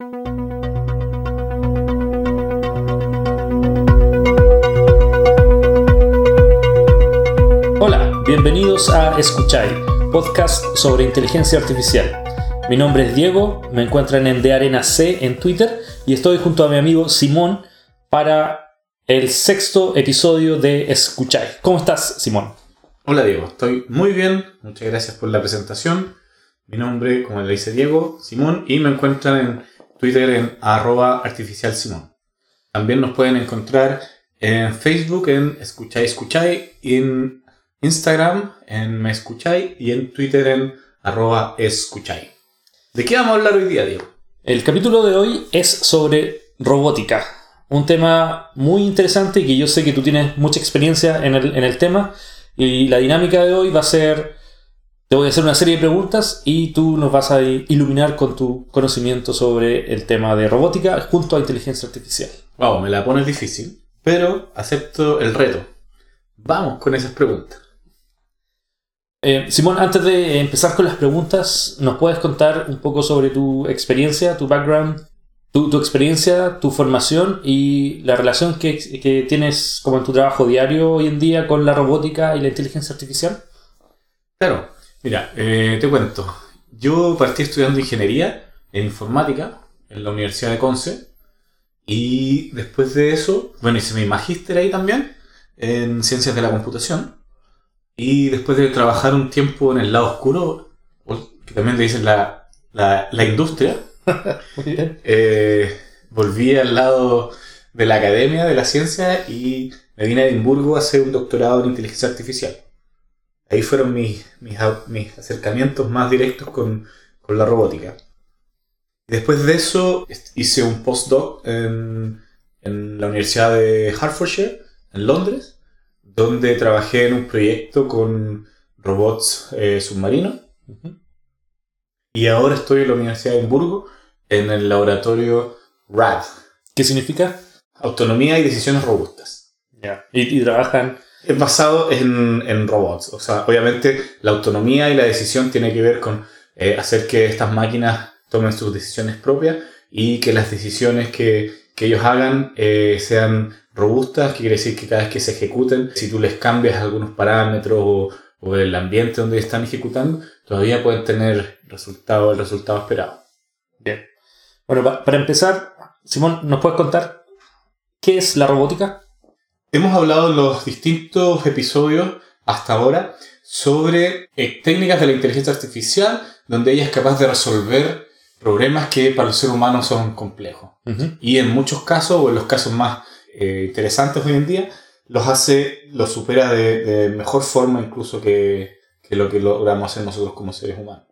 Hola, bienvenidos a Escuchai, podcast sobre inteligencia artificial. Mi nombre es Diego, me encuentran en De Arena C en Twitter y estoy junto a mi amigo Simón para el sexto episodio de Escuchai. ¿Cómo estás, Simón? Hola Diego, estoy muy bien, muchas gracias por la presentación. Mi nombre, como le dice Diego, Simón, y me encuentran en Twitter en arroba artificial. También nos pueden encontrar en Facebook en Escuchai Escuchai, en Instagram en Me Escuchai y en Twitter en arroba Escuchai. ¿De qué vamos a hablar hoy día, Diego? El capítulo de hoy es sobre robótica, un tema muy interesante que yo sé que tú tienes mucha experiencia en el, en el tema y la dinámica de hoy va a ser, te voy a hacer una serie de preguntas y tú nos vas a iluminar con tu conocimiento sobre el tema de robótica junto a inteligencia artificial. Wow, me la pones difícil, pero acepto el reto. Vamos con esas preguntas. Eh, Simón, antes de empezar con las preguntas, ¿nos puedes contar un poco sobre tu experiencia, tu background, tu, tu experiencia, tu formación y la relación que, que, tienes como en tu trabajo diario hoy en día con la robótica y la inteligencia artificial? Claro, mira, eh, te cuento. Yo partí estudiando ingeniería en informática en la Universidad de Conce y después de eso, bueno, hice mi magíster ahí también en ciencias de la computación. Y después de trabajar un tiempo en el lado oscuro, que también le dicen la, la, la industria, eh, volví al lado de la academia, de la ciencia, y me vine a Edimburgo a hacer un doctorado en inteligencia artificial. Ahí fueron mis, mis, mis acercamientos más directos con, con, la robótica. Después de eso hice un postdoc en, en la Universidad de Hertfordshire, en Londres, donde trabajé en un proyecto con robots eh, submarinos. Y ahora estoy en la Universidad de Edimburgo en el laboratorio RAD. ¿Qué significa? Autonomía y decisiones robustas. Ya. ¿Y, ¿Y, trabajan? Es basado en, en, robots. O sea, obviamente la autonomía y la decisión tiene que ver con eh, hacer que estas máquinas tomen sus decisiones propias y que las decisiones que, que ellos hagan eh, sean robustas, que quiere decir que cada vez que se ejecuten, si tú les cambias algunos parámetros o, el ambiente donde están ejecutando, todavía pueden tener resultado, el resultado esperado. Bien. Bueno, para empezar, Simón, ¿nos puedes contar qué es la robótica? Hemos hablado en los distintos episodios hasta ahora sobre eh, técnicas de la inteligencia artificial donde ella es capaz de resolver problemas que para el ser humano son complejos. Uh -huh. Y en muchos casos, o en los casos más eh, interesantes hoy en día, los hace, los supera de, de mejor forma incluso que, que, lo que logramos hacer nosotros como seres humanos.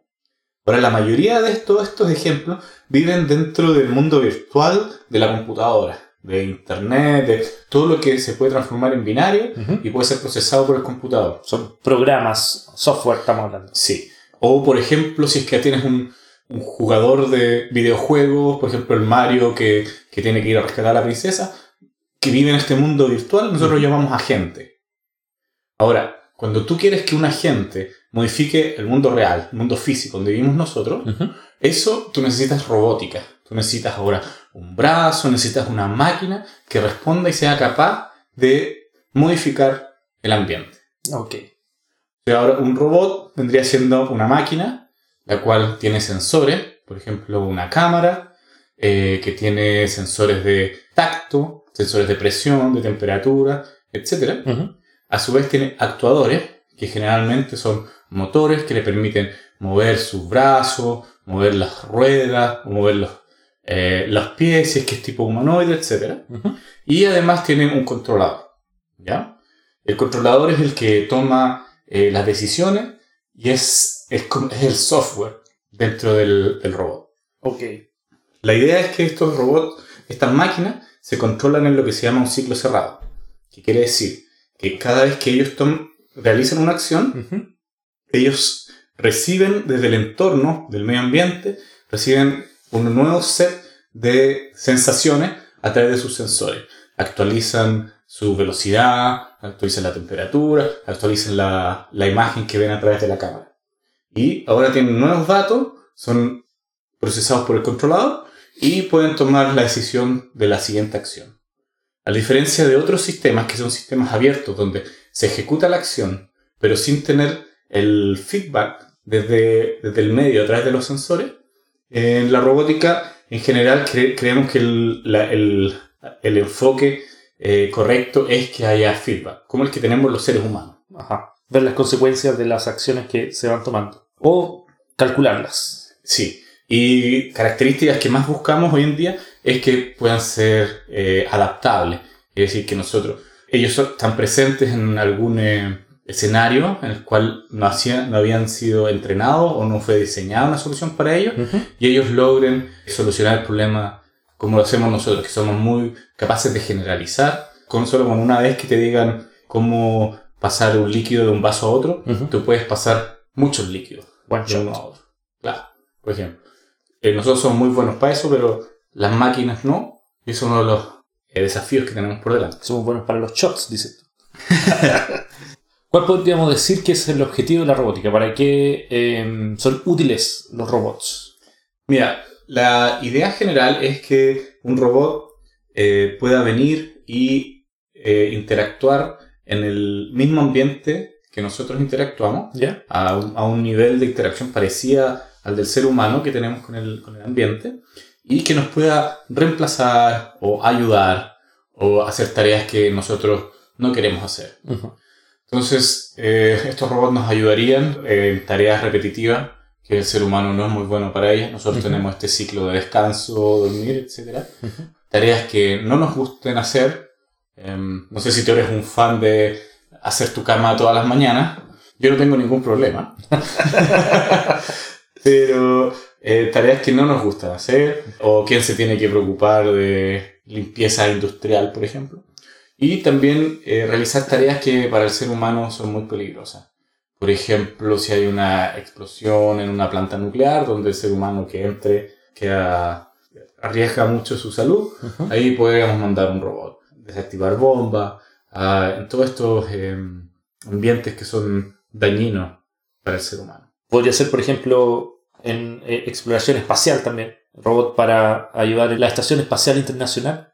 Ahora, la mayoría de estos, estos ejemplos viven dentro del mundo virtual de la computadora, de internet, de todo lo que se puede transformar en binario uh -huh. y puede ser procesado por el computador. Son programas, software, estamos hablando. Sí. O, por ejemplo, si es que tienes un, un jugador de videojuegos, por ejemplo, el Mario que, que tiene que ir a rescatar a la princesa, que vive en este mundo virtual, nosotros lo llamamos agente. Ahora, cuando tú quieres que un agente modifique el mundo real, el mundo físico donde vivimos nosotros, uh -huh. eso tú necesitas robótica. Tú necesitas ahora un brazo, necesitas una máquina que responda y sea capaz de modificar el ambiente. Ok. Ahora un robot vendría siendo una máquina, la cual tiene sensores, por ejemplo, una cámara, eh, que tiene sensores de tacto, sensores de presión, de temperatura, etc. Uh -huh. A su vez tiene actuadores, que generalmente son motores que le permiten mover sus brazos, mover las ruedas, mover los, eh, los pies, si es que es tipo humanoide, etc. Uh -huh. Y además tiene un controlador. ¿ya? El controlador es el que toma eh, las decisiones y es, es, es, el software dentro del, del robot. Ok. La idea es que estos robots, estas máquinas, se controlan en lo que se llama un ciclo cerrado. Que quiere decir que cada vez que ellos realizan una acción, uh -huh. ellos reciben desde el entorno del medio ambiente, reciben un nuevo set de sensaciones a través de sus sensores. Actualizan su velocidad, actualizan la temperatura, actualizan la, la imagen que ven a través de la cámara. Y ahora tienen nuevos datos, son procesados por el controlador y pueden tomar la decisión de la siguiente acción. A diferencia de otros sistemas que son sistemas abiertos donde se ejecuta la acción, pero sin tener el feedback desde, desde el medio a través de los sensores, en la robótica en general creemos que el, el, enfoque eh, correcto es que haya feedback, como el que tenemos los seres humanos. Ajá. Ver las consecuencias de las acciones que se van tomando. O calcularlas. Sí. Y características que más buscamos hoy en día es que puedan ser eh, adaptables. Es decir, que nosotros, ellos están presentes en algún eh, escenario en el cual no, hacían, no habían sido entrenados o no fue diseñada una solución para ellos y ellos logren solucionar el problema como lo hacemos nosotros, que somos muy capaces de generalizar. Con solo con una vez que te digan cómo pasar un líquido de un vaso a otro, tú puedes pasar muchos líquidos de uno a otro. Claro, por ejemplo. Eh, nosotros somos muy buenos para eso, pero las máquinas no. Y es uno de los eh, desafíos que tenemos por delante. Somos buenos para los shots, dices tú. ¿Cuál podríamos decir que es el objetivo de la robótica? ¿Para qué em, son útiles los robots? Mira, la idea general es que un robot eh, pueda venir y interactuar en el mismo ambiente que nosotros interactuamos, a, un, nivel de interacción parecida al del ser humano que tenemos con el, ambiente, y que nos pueda reemplazar o ayudar o hacer tareas que nosotros no queremos hacer. Entonces, eh, estos robots nos ayudarían en tareas repetitivas que el ser humano no es muy bueno para ellas. Nosotros tenemos este ciclo de descanso, dormir, etc. Tareas que no nos gusten hacer, Em, no sé si tú eres un fan de hacer tu cama todas las mañanas. Yo no tengo ningún problema. Pero eh, tareas que no nos gustan hacer, o quién se tiene que preocupar de limpieza industrial, por ejemplo. Y también eh, realizar tareas que para el ser humano son muy peligrosas. Por ejemplo, si hay una explosión en una planta nuclear donde el ser humano que entre queda, arriesga mucho su salud, ahí podríamos mandar un robot desactivar bombas, en todos estos em, ambientes que son dañinos para el ser humano. Podría ser, por ejemplo, en eh, exploración espacial también, robot para ayudar en la Estación Espacial Internacional.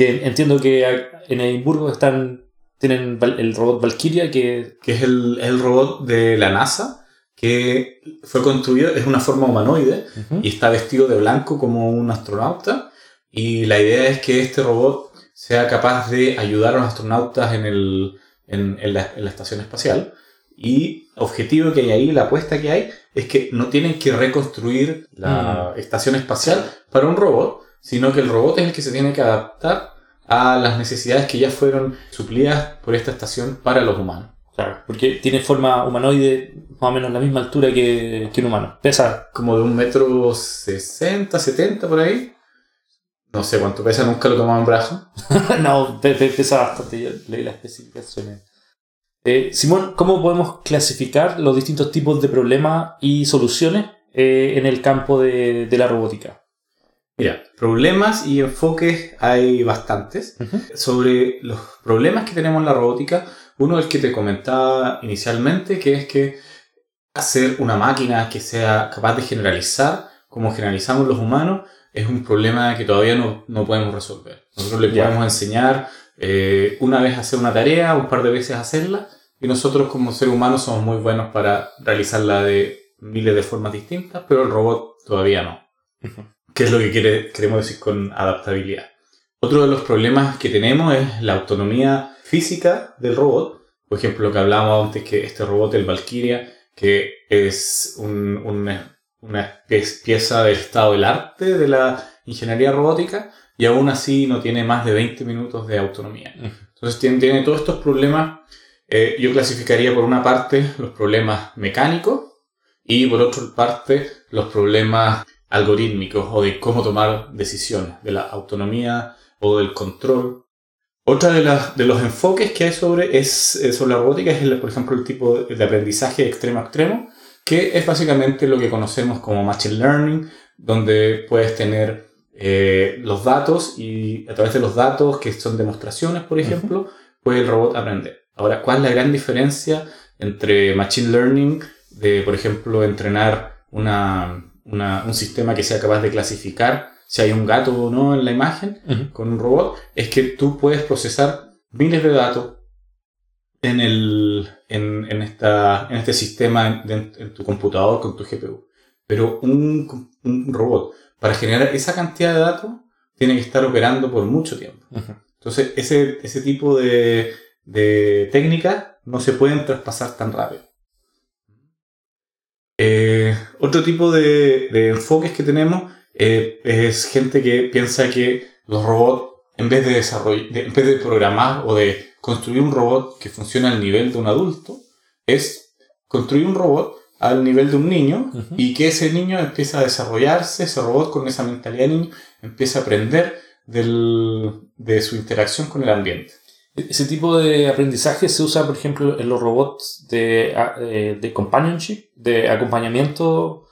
Que entiendo que en Edimburgo están, tienen el robot Valkyria, que... que es el, el robot de la NASA, que fue construido, es una forma humanoide y está vestido de blanco como un astronauta. Y la idea es que este robot sea capaz de ayudar a los astronautas en, el, en, la, en la, estación espacial. Y objetivo que hay ahí, la apuesta que hay, es que no tienen que reconstruir la mm. estación espacial para un robot, sino que el robot es el que se tiene que adaptar a las necesidades que ya fueron suplidas por esta estación para los humanos. Claro, porque tiene forma humanoide más o menos la misma altura que, que un humano. Pesa. Como de un metro sesenta, setenta por ahí. No sé cuánto pesa, nunca lo tomaba en brazo. no, pesa bastante, yo leí las especificaciones. Eh, Simón, ¿cómo podemos clasificar los distintos tipos de problemas y soluciones eh, en el campo de, la robótica? Mira, problemas y enfoques hay bastantes. Sobre los problemas que tenemos en la robótica, uno es el que te comentaba inicialmente, que es que hacer una máquina que sea capaz de generalizar como generalizamos los humanos es un problema que todavía no, no podemos resolver. Nosotros le podemos enseñar eh, una vez hacer una tarea, un par de veces hacerla, y nosotros como seres humanos somos muy buenos para realizarla de miles de formas distintas, pero el robot todavía no. ¿Qué es lo que quiere, queremos decir con adaptabilidad? Otro de los problemas que tenemos es la autonomía física del robot. Por ejemplo, lo que hablábamos antes, que este robot, el Valkyria, que es un, un una pieza del estado del arte de la ingeniería robótica y aún así no tiene más de 20 minutos de autonomía. Entonces tiene, tiene todos estos problemas. Eh, yo clasificaría por una parte los problemas mecánicos y por otra parte los problemas algorítmicos o de cómo tomar decisiones, de la autonomía o del control. Otra de, las, de los enfoques que hay sobre, es, eh, sobre la robótica es, por ejemplo, el tipo de aprendizaje extremo a extremo, que es básicamente lo que conocemos como Machine Learning, donde puedes tener eh, los datos y a través de los datos, que son demostraciones, por ejemplo, puede el robot aprender. Ahora, ¿cuál es la gran diferencia entre Machine Learning, de, por ejemplo, entrenar una, un sistema que sea capaz de clasificar si hay un gato o no en la imagen con un robot, es que tú puedes procesar miles de datos en, el, en, en esta, en este sistema, en, en tu computador con tu GPU. Pero un, un robot, para generar esa cantidad de datos, tiene que estar operando por mucho tiempo. Entonces, ese, ese tipo de, de técnicas no se pueden traspasar tan rápido. Eh, otro tipo de, de enfoques que tenemos eh, es gente que piensa que los robots, en vez de, en vez de programar o de construir un robot que funcione al nivel de un adulto, es construir un robot al nivel de un niño y que ese niño empieza a desarrollarse, ese robot con esa mentalidad de niño empieza a aprender del- de su interacción con el ambiente. Ese tipo de aprendizaje se usa, por ejemplo, en los robots de, a- eh, de companionship, de acompañamiento,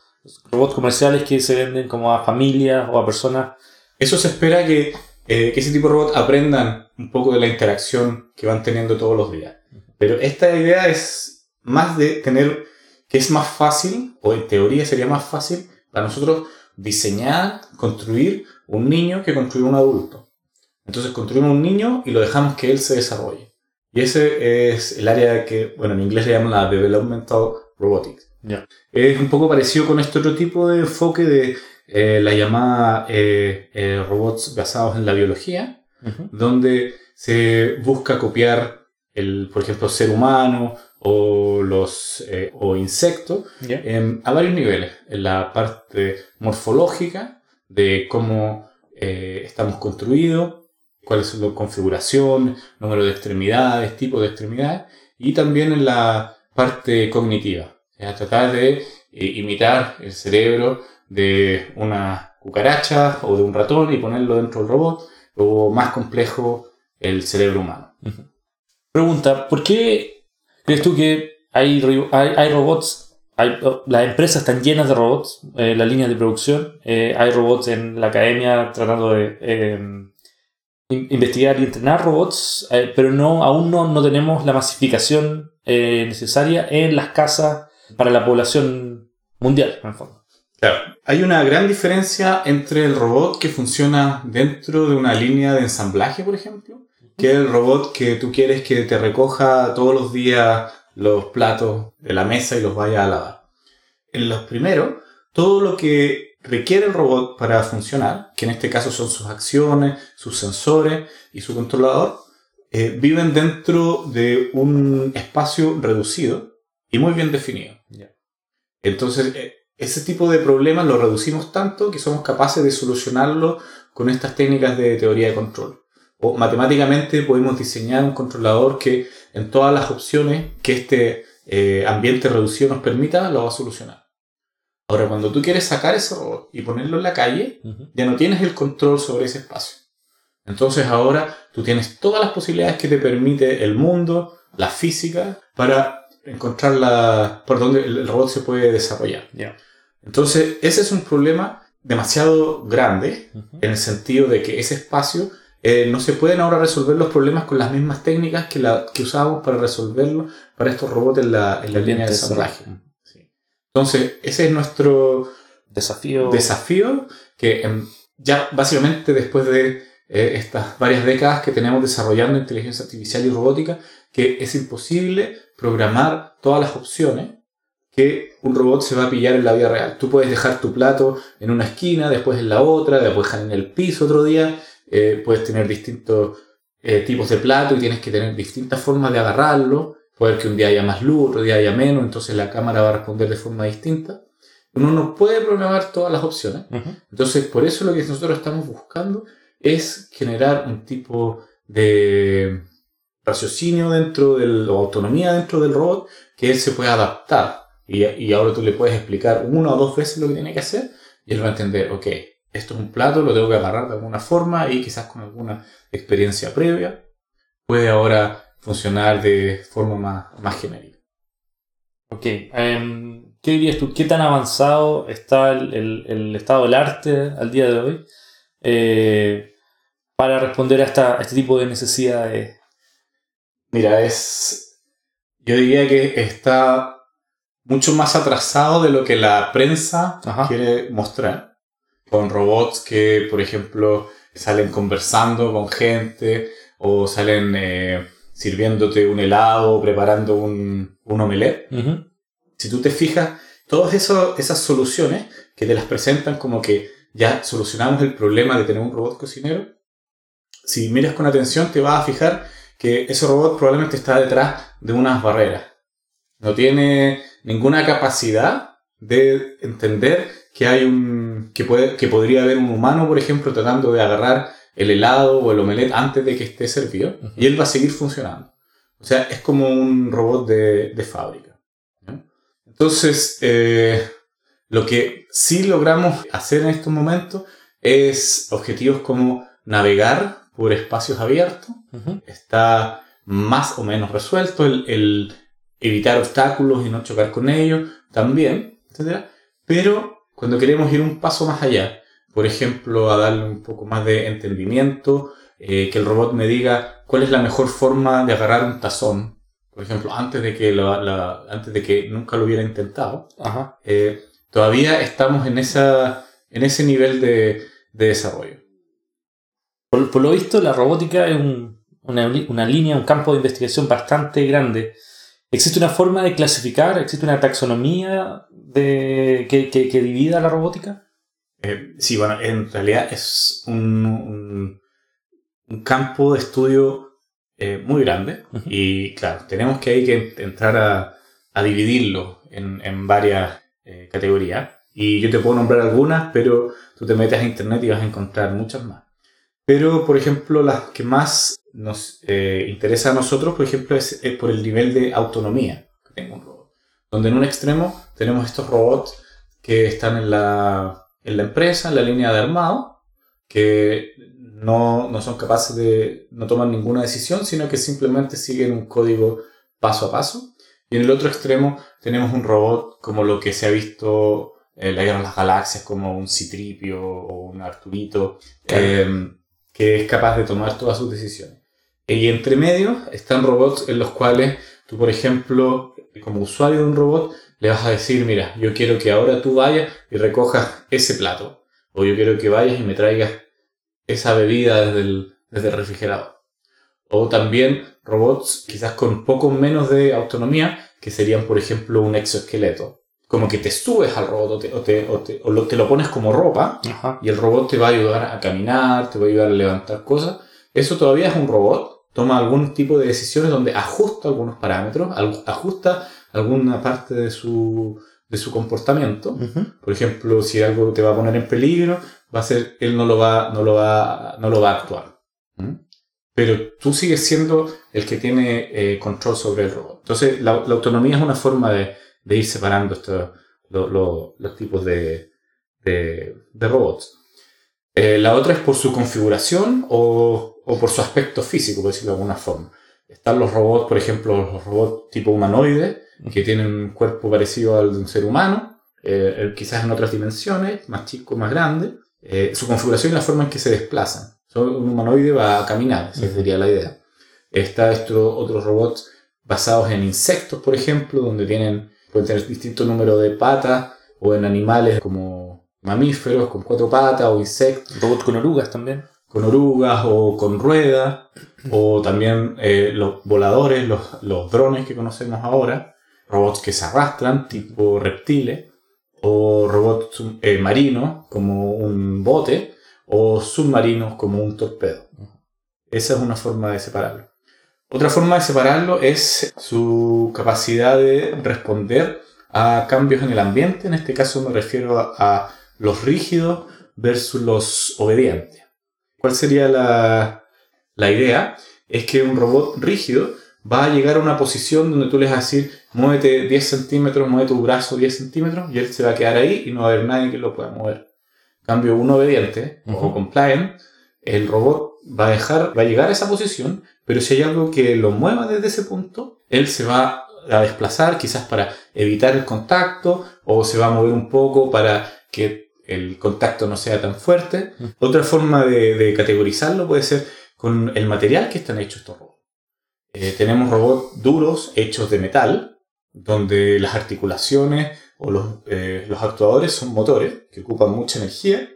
robots comerciales que se venden como a familias o a personas. Eso se espera que, eh, que ese tipo de robots aprendan un poco de la interacción que van teniendo todos los días. Pero esta idea es más de tener que es más fácil, o en teoría sería más fácil, para nosotros diseñar, construir un niño que construir un adulto. Entonces construimos un niño y lo dejamos que él se desarrolle. Y ese es el área que, bueno, en inglés le llaman la Developmental Robotics. Ya. Es un poco parecido con este otro tipo de enfoque de eh, la llamada eh, eh, robots basados en la biología, donde se busca copiar el, por ejemplo, ser humano o los o insectos Ya. en- a varios niveles. En la parte morfológica de cómo estamos construidos, cuál es la configuración, número de extremidades, tipo de extremidades, y también en la parte cognitiva. Sea, tratar de eh, imitar el cerebro de una cucaracha o de un ratón y ponerlo dentro del robot, o más complejo, el cerebro humano. Pregunta, ¿por qué crees tú que hay, hay, robots, hay, las empresas están llenas de robots, eh, las líneas de producción, eh, hay robots en la academia tratando de in- investigar y entrenar robots, eh, pero no, aún no, no tenemos la masificación eh, necesaria en las casas para la población mundial, en el fondo. Claro. Hay una gran diferencia entre el robot que funciona dentro de una línea de ensamblaje, por ejemplo, que el robot que tú quieres que te recoja todos los días los platos de la mesa y los vaya a lavar. En los primeros, todo lo que requiere el robot para funcionar, que en este caso son sus acciones, sus sensores y su controlador, eh, viven dentro de un espacio reducido y muy bien definido. Ya. Entonces, eh, ese tipo de problemas lo reducimos tanto que somos capaces de solucionarlo con estas técnicas de teoría de control. O matemáticamente podemos diseñar un controlador que en todas las opciones que este eh, ambiente reducido nos permita, lo va a solucionar. Ahora, cuando tú quieres sacar ese robot y ponerlo en la calle, Ujú. ya no tienes el control sobre ese espacio. Entonces ahora tú tienes todas las posibilidades que te permite el mundo, la física, para encontrar la, por donde el robot se puede desarrollar. Ya. Entonces ese es un problema demasiado grande Ujú. en el sentido de que ese espacio eh, no se pueden ahora resolver los problemas con las mismas técnicas que, la, que usábamos para resolverlo para estos robots en la, en la línea de ensamblaje. Entonces ese es nuestro Desafío. desafío que em, ya básicamente después de eh, estas varias décadas que tenemos desarrollando inteligencia artificial y robótica, que es imposible programar todas las opciones que un robot se va a pillar en la vida real. Tú puedes dejar tu plato en una esquina, después en la otra, después dejar en el piso otro día, eh, puedes tener distintos eh, tipos de plato y tienes que tener distintas formas de agarrarlo, puede que un día haya más luz, otro día haya menos, entonces la cámara va a responder de forma distinta. Uno no puede programar todas las opciones. Entonces, por eso lo que nosotros estamos buscando es generar un tipo de raciocinio dentro del, o autonomía dentro del robot que él se pueda adaptar. Y, y ahora tú le puedes explicar una o dos veces lo que tiene que hacer y él va a entender, ok, esto es un plato, lo tengo que agarrar de alguna forma y quizás con alguna experiencia previa puede ahora funcionar de forma más, más genérica. Ok. em, ¿Qué dirías tú? ¿Qué tan avanzado está el, el- el estado del arte al día de hoy eh, para responder a, esta- a este tipo de necesidades? Mira, es. Yo diría que está mucho más atrasado de lo que la prensa Ajá. quiere mostrar. con robots que, por ejemplo, salen conversando con gente o salen eh, sirviéndote un helado, preparando un, un omelette. Si tú te fijas, todas esas soluciones que te las presentan como que ya solucionamos el problema de tener un robot cocinero, si miras con atención te vas a fijar que ese robot probablemente está detrás de unas barreras. No tiene ninguna capacidad de entender que hay un que puede que podría haber un humano, por ejemplo, tratando de agarrar el helado o el omelette antes de que esté servido y él va a seguir funcionando. O sea, es como un robot de, de fábrica. Entonces, eh, lo que sí logramos hacer en estos momentos es objetivos como navegar por espacios abiertos. Está más o menos resuelto el, evitar obstáculos y no chocar con ellos también, etc. Pero cuando queremos ir un paso más allá, por ejemplo, a darle un poco más de entendimiento, eh, que el robot me diga cuál es la mejor forma de agarrar un tazón, por ejemplo, antes de que, antes de que nunca lo hubiera intentado, eh, todavía estamos en, esa, en ese nivel de, desarrollo. Por, lo visto, la robótica es una, línea, un campo de investigación bastante grande. ¿Existe una forma de clasificar? ¿Existe una taxonomía de, que, divida la robótica? Eh, sí, bueno, en realidad es un, un, campo de estudio eh, muy grande y claro, tenemos que, hay que entrar a, a dividirlo en, en varias eh, categoría. Y yo te puedo nombrar algunas, pero tú te metes a internet y vas a encontrar muchas más. Pero, por ejemplo, las que más nos interesa a nosotros, por ejemplo, es, por el nivel de autonomía que tenga un robot. Donde en un extremo tenemos estos robots que están en la, en la empresa, en la línea de armado, que no, no, son capaces de, no toman ninguna decisión, sino que simplemente siguen un código paso a paso. Y en el otro extremo tenemos un robot como lo que se ha visto en la Guerra de las Galaxias, como un Citripio o un Arturito, em, que es capaz de tomar todas sus decisiones. Y entre medio están robots en los cuales tú, por ejemplo, como usuario de un robot, le vas a decir, mira, yo quiero que ahora tú vayas y recojas ese plato. O yo quiero que vayas y me traigas esa bebida desde el, desde el refrigerador. O también robots quizás con poco menos de autonomía, que serían, por ejemplo, un exoesqueleto. Como que te subes al robot o te, o te, o lo, te lo pones como ropa y el robot te va a ayudar a caminar, te va a ayudar a levantar cosas. Eso todavía es un robot, toma algún tipo de decisiones donde ajusta algunos parámetros, ajusta alguna parte de su, de su comportamiento. Por ejemplo, si algo te va a poner en peligro, va a ser, él no lo va, no lo va, no lo va a actuar. ¿Mm? pero tú sigues siendo el que tiene eh, control sobre el robot. Entonces, la, autonomía es una forma de, ir separando estos, los tipos de, robots. Eh, la otra es por su configuración o, por su aspecto físico, por decirlo de alguna forma. Están los robots, por ejemplo, los robots tipo humanoide, que tienen un cuerpo parecido al de un ser humano, eh, quizás en otras dimensiones, más chico, más grande. su configuración y la forma en que se desplazan un humanoide va a caminar, esa sería la idea. Está estos otros robots basados en insectos, por ejemplo, donde tienen, pueden tener distinto número de patas, o en animales como mamíferos con cuatro patas o insectos. Robots con orugas también. Con orugas o con ruedas, o también eh, los voladores, los, drones que conocemos ahora, robots que se arrastran, tipo reptiles, o robots eh, marinos, como un bote, o submarinos como un torpedo. Esa es una forma de separarlo. Otra forma de separarlo es su capacidad de responder a cambios en el ambiente. En este caso me refiero a, los rígidos versus los obedientes. ¿Cuál sería la, la idea? Es que un robot rígido va a llegar a una posición donde tú le vas a decir, muévete 10 centímetros, mueve tu brazo 10 centímetros, y él se va a quedar ahí y no va a haber nadie que lo pueda mover cambio, un obediente o compliant, el robot va a dejar, va a llegar a esa posición, pero si hay algo que lo mueva desde ese punto, él se va a desplazar quizás para evitar el contacto o se va a mover un poco para que el contacto no sea tan fuerte. Otra forma de, categorizarlo puede ser con el material que están hechos estos robots. Eh, tenemos robots duros hechos de metal, donde las articulaciones o los, eh, los actuadores son motores que ocupan mucha energía.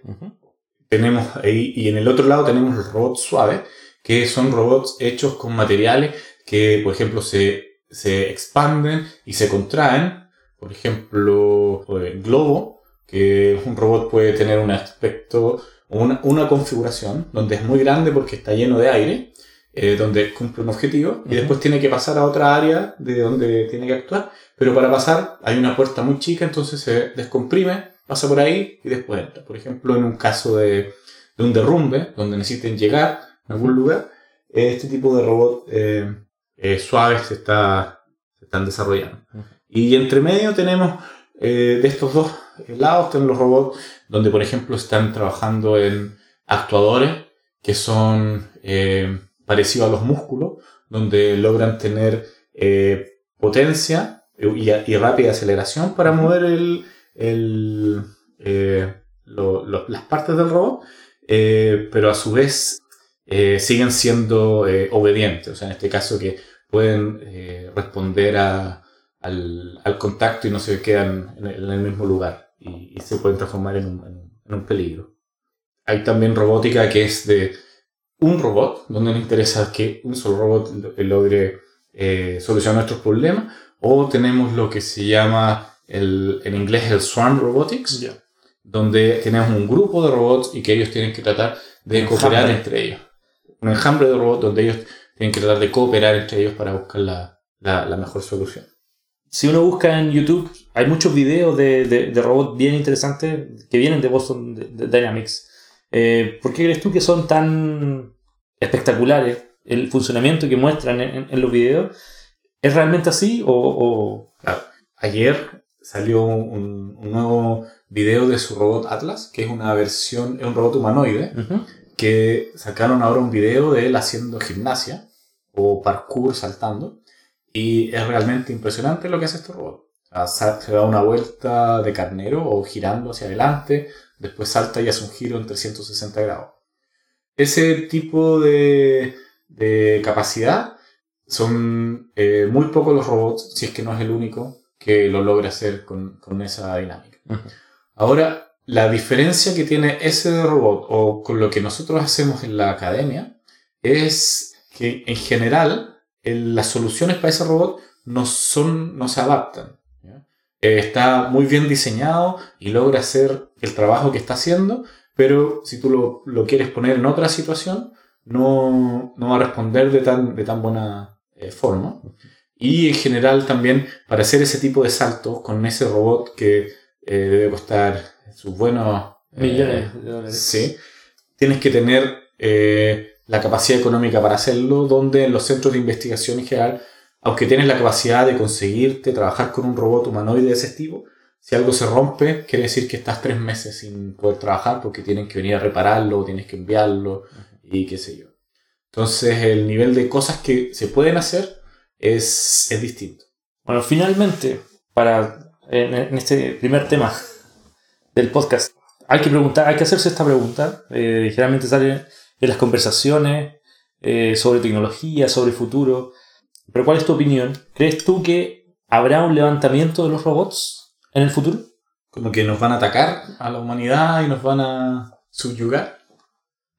Tenemos ahí, y en el otro lado tenemos los robots suaves, que son robots hechos con materiales que, por ejemplo, se, se expanden y se contraen. Por ejemplo, el globo, que un robot puede tener un aspecto, una, una configuración donde es muy grande porque está lleno de aire, eh, donde cumple un objetivo, y después tiene que pasar a otra área de donde tiene que actuar. Pero para pasar hay una puerta muy chica, entonces se descomprime, pasa por ahí y después entra. Por ejemplo, en un caso de, de un derrumbe, donde necesiten llegar a algún lugar, este tipo de robot eh, eh, suaves se, está, se están desarrollando. Y entre medio tenemos eh, de estos dos lados, tenemos los robots donde, por ejemplo, están trabajando en actuadores que son eh, parecidos a los músculos, donde logran tener potencia y, y, rápida aceleración para mover el, el, las partes del robot, pero a su vez siguen siendo obedientes. O sea, en este caso que pueden eh, responder a, al, al, contacto y no se quedan en el, mismo lugar y, se pueden transformar en un, en un, peligro. Hay también robótica que es de un robot, donde nos interesa que un solo robot logre eh, solucionar nuestros problemas, o tenemos lo que se llama el, en inglés el Swarm Robotics, donde tenemos un grupo de robots y que ellos tienen que tratar de cooperar entre ellos. Un enjambre de robots donde ellos tienen que tratar de cooperar entre ellos para buscar la, la, mejor solución. Si uno busca en YouTube, hay muchos videos de, de, robots bien interesantes que vienen de Boston Dynamics. Eh, ¿Por qué crees tú que son tan espectaculares el funcionamiento que muestran en, los videos? ¿Es realmente así o...? Ayer salió un, un, nuevo video de su robot Atlas, que es una versión, es un robot humanoide, que sacaron ahora un video de él haciendo gimnasia o parkour saltando. Y es realmente impresionante lo que hace este robot. Se da una vuelta de carnero o girando hacia adelante, después salta y hace un giro en 360 grados. Ese tipo de, de capacidad son eh, muy pocos los robots, si es que no es el único, que lo logra hacer con, con esa dinámica. Ahora, la diferencia que tiene ese robot o con lo que nosotros hacemos en la academia es que en general las soluciones para ese robot no, son, no se adaptan. Eh, está muy bien diseñado y logra hacer el trabajo que está haciendo, pero si tú lo, lo quieres poner en otra situación, no, no, va a responder de tan, de tan buena eh, forma. Y en general también para hacer ese tipo de saltos con ese robot que eh, debe costar sus buenos millones de dólares. Sí, tienes que tener la capacidad económica para hacerlo, donde en los centros de investigación en general, aunque tienes la capacidad de conseguirte trabajar con un robot humanoide de ese tipo, si algo se rompe, quiere decir que estás tres meses sin poder trabajar porque tienen que venir a repararlo, tienes que enviarlo y qué sé yo. Entonces el nivel de cosas que se pueden hacer es, es distinto. Bueno, finalmente, para en este primer tema, del podcast. Hay que preguntar, hay que hacerse esta pregunta. Eh, generalmente sale en las conversaciones eh, sobre tecnología, sobre futuro. Pero ¿cuál es tu opinión? ¿Crees tú que habrá un levantamiento de los robots en el futuro? Como que nos van a atacar a la humanidad y nos van a subyugar.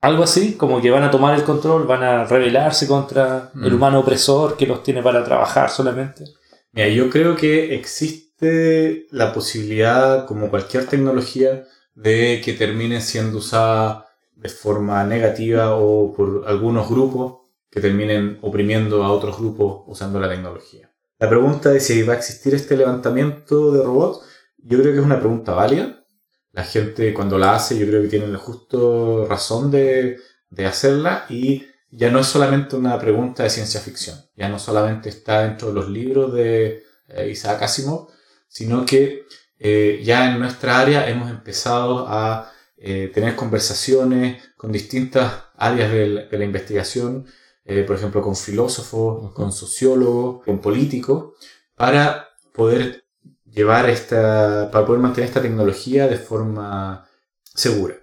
Algo así, como que van a tomar el control, van a rebelarse contra el mm. humano opresor que los tiene para trabajar solamente. Mira, yo creo que existe la posibilidad, como cualquier tecnología, de que termine siendo usada de forma negativa o por algunos grupos que terminen oprimiendo a otros grupos usando la tecnología. La pregunta de si va a existir este levantamiento de robots, yo creo que es una pregunta válida. La gente cuando la hace, yo creo que tiene la justo razón de, de hacerla y ya no es solamente una pregunta de ciencia ficción, ya no solamente está dentro de los libros de eh, Isaac Asimov, sino que eh, ya en nuestra área hemos empezado a eh, tener conversaciones con distintas áreas de la, investigación, eh, por ejemplo, con filósofos, con sociólogos, con políticos, para poder llevar esta, para poder mantener esta tecnología de forma segura.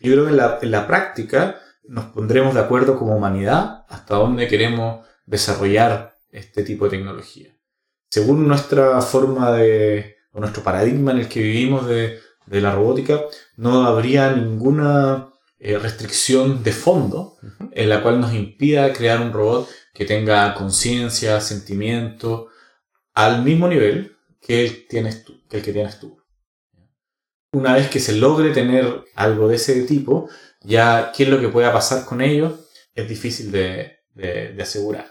Yo creo que en la, en la práctica nos pondremos de acuerdo como humanidad hasta dónde queremos desarrollar este tipo de tecnología según nuestra forma de, o nuestro paradigma en el que vivimos de, de la robótica, no habría ninguna eh, restricción de fondo en la cual nos impida crear un robot que tenga conciencia, sentimiento, al mismo nivel que el, tienes tú, que el que tienes tú. Una vez que se logre tener algo de ese tipo, ya qué es lo que pueda pasar con ello es difícil de, de, asegurar.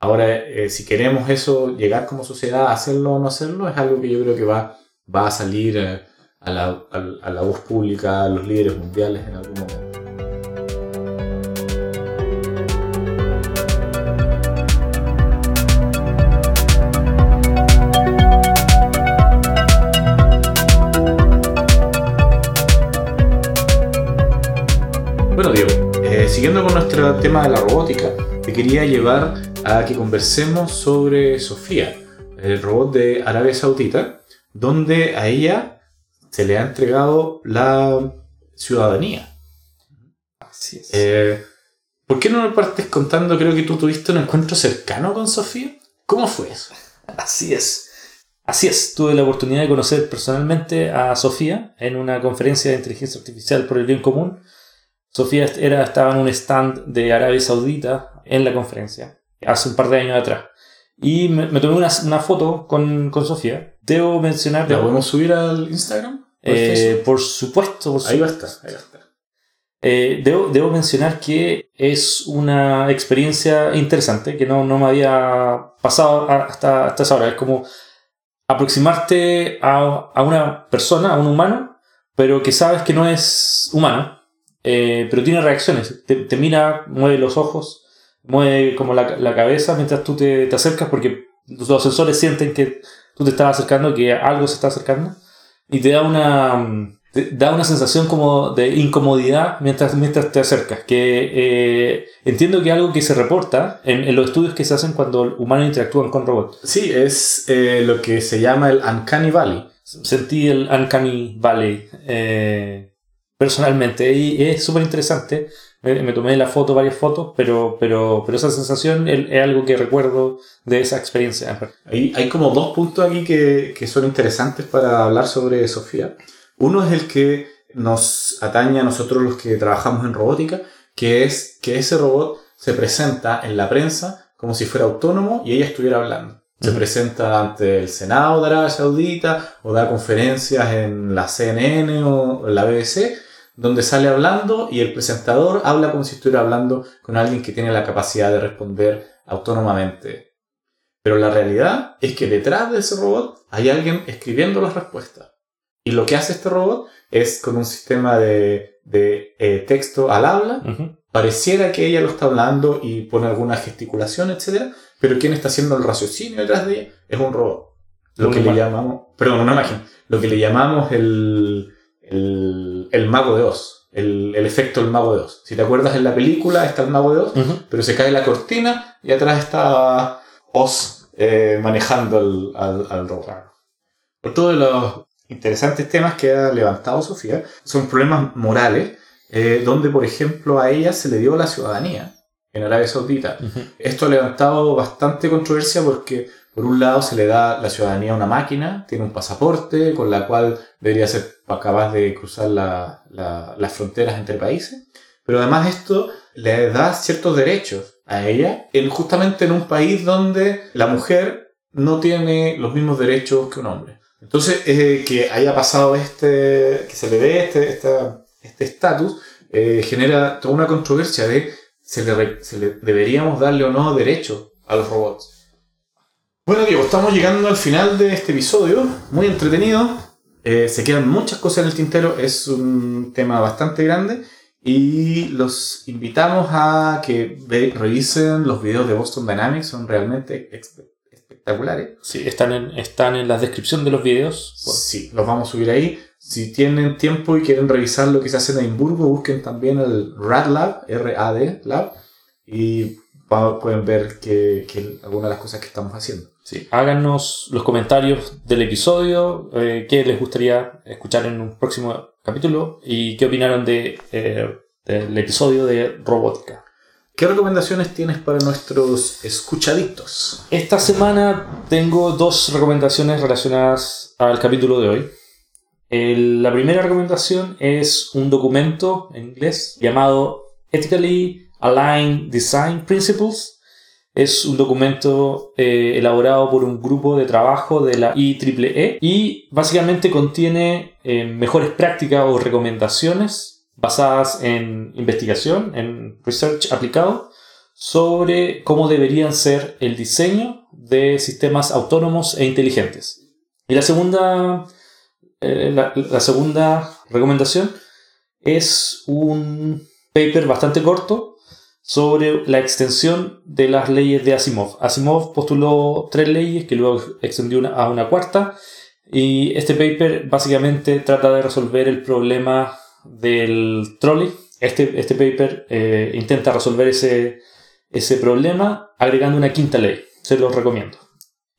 Ahora, eh, si queremos eso, llegar como sociedad a hacerlo o no hacerlo, es algo que yo creo que va, va a salir eh, a la, a, la voz pública, a los líderes mundiales en algún momento. Bueno, Diego, eh, siguiendo con nuestro tema de la robótica, te quería llevar a que conversemos sobre Sofía, el robot de Arabia Saudita, donde a ella se le ha entregado la ciudadanía. Así es. Eh, ¿Por qué no me partes contando? Creo que tú tuviste un encuentro cercano con Sofía. ¿Cómo fue eso? Así es. Así es, tuve la oportunidad de conocer personalmente a Sofía en una conferencia de inteligencia artificial por el bien común. Sofía era, estaba en un stand de Arabia Saudita en la conferencia, hace un par de años atrás. Y me, tomé una, una foto con, con, Sofía. Debo mencionar... ¿La podemos subir al Instagram? Eh, por supuesto, por Ahí va a estar, ahí va a estar. Eh, debo, debo, mencionar que es una experiencia interesante que no, no me había pasado hasta, hasta esa hora. Es como aproximarte a, a, una persona, a un humano, pero que sabes que no es humano, eh, pero tiene reacciones. Te, te, mira, mueve los ojos, mueve como la, la cabeza mientras tú te, te, acercas porque los sensores sienten que tú te estás acercando, que algo se está acercando y te da una, da una sensación como de incomodidad mientras, mientras te acercas. Que eh, entiendo que es algo que se reporta en, en, los estudios que se hacen cuando humanos interactúan con robots. Sí, es eh, lo que se llama el Uncanny Valley. Sentí el Uncanny Valley eh, personalmente y es súper interesante me, tomé la foto, varias fotos, pero, pero, pero esa sensación es, algo que recuerdo de esa experiencia. Hay, hay como dos puntos aquí que, que son interesantes para hablar sobre Sofía. Uno es el que nos atañe a nosotros los que trabajamos en robótica, que es que ese robot se presenta en la prensa como si fuera autónomo y ella estuviera hablando. Se presenta ante el Senado de Arabia Saudita o da conferencias en la CNN o en la BBC donde sale hablando y el presentador habla como si estuviera hablando con alguien que tiene la capacidad de responder autónomamente. Pero la realidad es que detrás de ese robot hay alguien escribiendo las respuestas. Y lo que hace este robot es con un sistema de, de eh, texto al habla, pareciera que ella lo está hablando y pone alguna gesticulación, etc. Pero quien está haciendo el raciocinio detrás de ella es un robot. Lo que le llamamos, perdón, una imagen, lo que le llamamos el, el, el mago de Oz, el, el, efecto del mago de Oz. Si te acuerdas en la película está el mago de Oz, pero se cae la cortina y atrás está Oz eh, manejando al, al, al robot. Por todos los interesantes temas que ha levantado Sofía, son problemas morales, eh, donde por ejemplo a ella se le dio la ciudadanía en Arabia Saudita. Esto ha levantado bastante controversia porque por un lado se le da la ciudadanía a una máquina, tiene un pasaporte con la cual debería ser capaz de cruzar las fronteras entre países, pero además esto le da ciertos derechos a ella, en, justamente en un país donde la mujer no tiene los mismos derechos que un hombre. Entonces, eh, que haya pasado este, que se le dé este estatus, este eh, genera toda una controversia de se le, se le deberíamos darle o no derechos a los robots. Bueno, Diego, estamos llegando al final de este episodio. Muy entretenido. Eh, se quedan muchas cosas en el tintero. Es un tema bastante grande. Y los invitamos a que revisen los videos de Boston Dynamics. Son realmente espectaculares. Sí, están en, están en la descripción de los videos. Sí, los vamos a subir ahí. Si tienen tiempo y quieren revisar lo que se hace en Edimburgo, busquen también el RAD Lab, R-A-D Lab. Y pueden ver que, que algunas de las cosas que estamos haciendo. Sí. Háganos los comentarios del episodio, eh, qué les gustaría escuchar en un próximo capítulo y qué opinaron de, eh, del episodio de robótica. ¿Qué recomendaciones tienes para nuestros escuchaditos? Esta semana tengo dos recomendaciones relacionadas al capítulo de hoy. El- la primera recomendación es un documento en inglés llamado Ethically Aligned Design Principles. Es un documento eh, elaborado por un grupo de trabajo de la IEEE y básicamente contiene eh, mejores prácticas o recomendaciones basadas en investigación, en research aplicado, sobre cómo deberían ser el diseño de sistemas autónomos e inteligentes. Y la segunda, eh, la segunda recomendación es un paper bastante corto sobre la extensión de las leyes de Asimov. Asimov postuló tres leyes que luego extendió a una cuarta y este paper básicamente trata de resolver el problema del trolley. Este, este paper eh, intenta resolver ese, ese problema agregando una quinta ley. Se los recomiendo.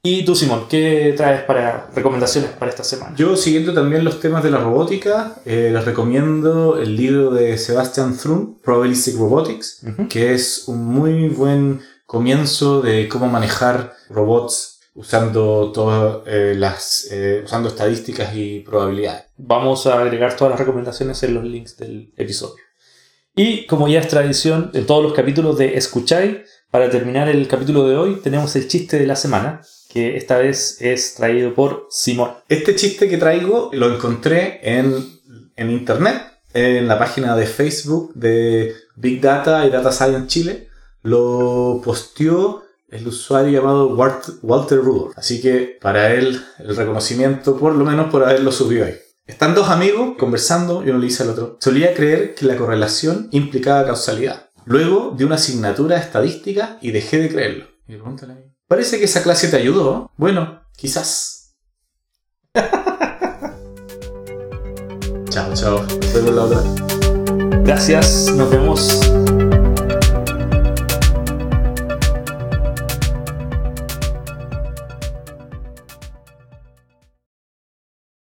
Y tú, Simón, ¿qué traes para recomendaciones para esta semana? Yo, siguiendo también los temas de la robótica, eh, les recomiendo el libro de Sebastian Thrun, Probabilistic Robotics, Ujú. que es un muy buen comienzo de cómo manejar robots usando todas eh, las eh, usando estadísticas y probabilidades. Vamos a agregar todas las recomendaciones en los links del episodio. Y como ya es tradición en todos los capítulos de Escucháis, para terminar el capítulo de hoy tenemos el chiste de la semana, que esta vez es traído por Simón. Este chiste que traigo lo encontré en, en internet, en la página de Facebook de Big Data y Data Science Chile. Lo posteó el usuario llamado Walt- Walter Rudolph. Así que para él el reconocimiento, por lo menos por haberlo subido ahí. Están dos amigos conversando y uno le dice al otro, solía creer que la correlación implicaba causalidad. Luego di una asignatura de estadística y dejé de creerlo. Y le pregunta al amigo, Parece que esa clase te ayudó. Bueno, quizás. chao, chao. Nos la otra. Gracias, nos vemos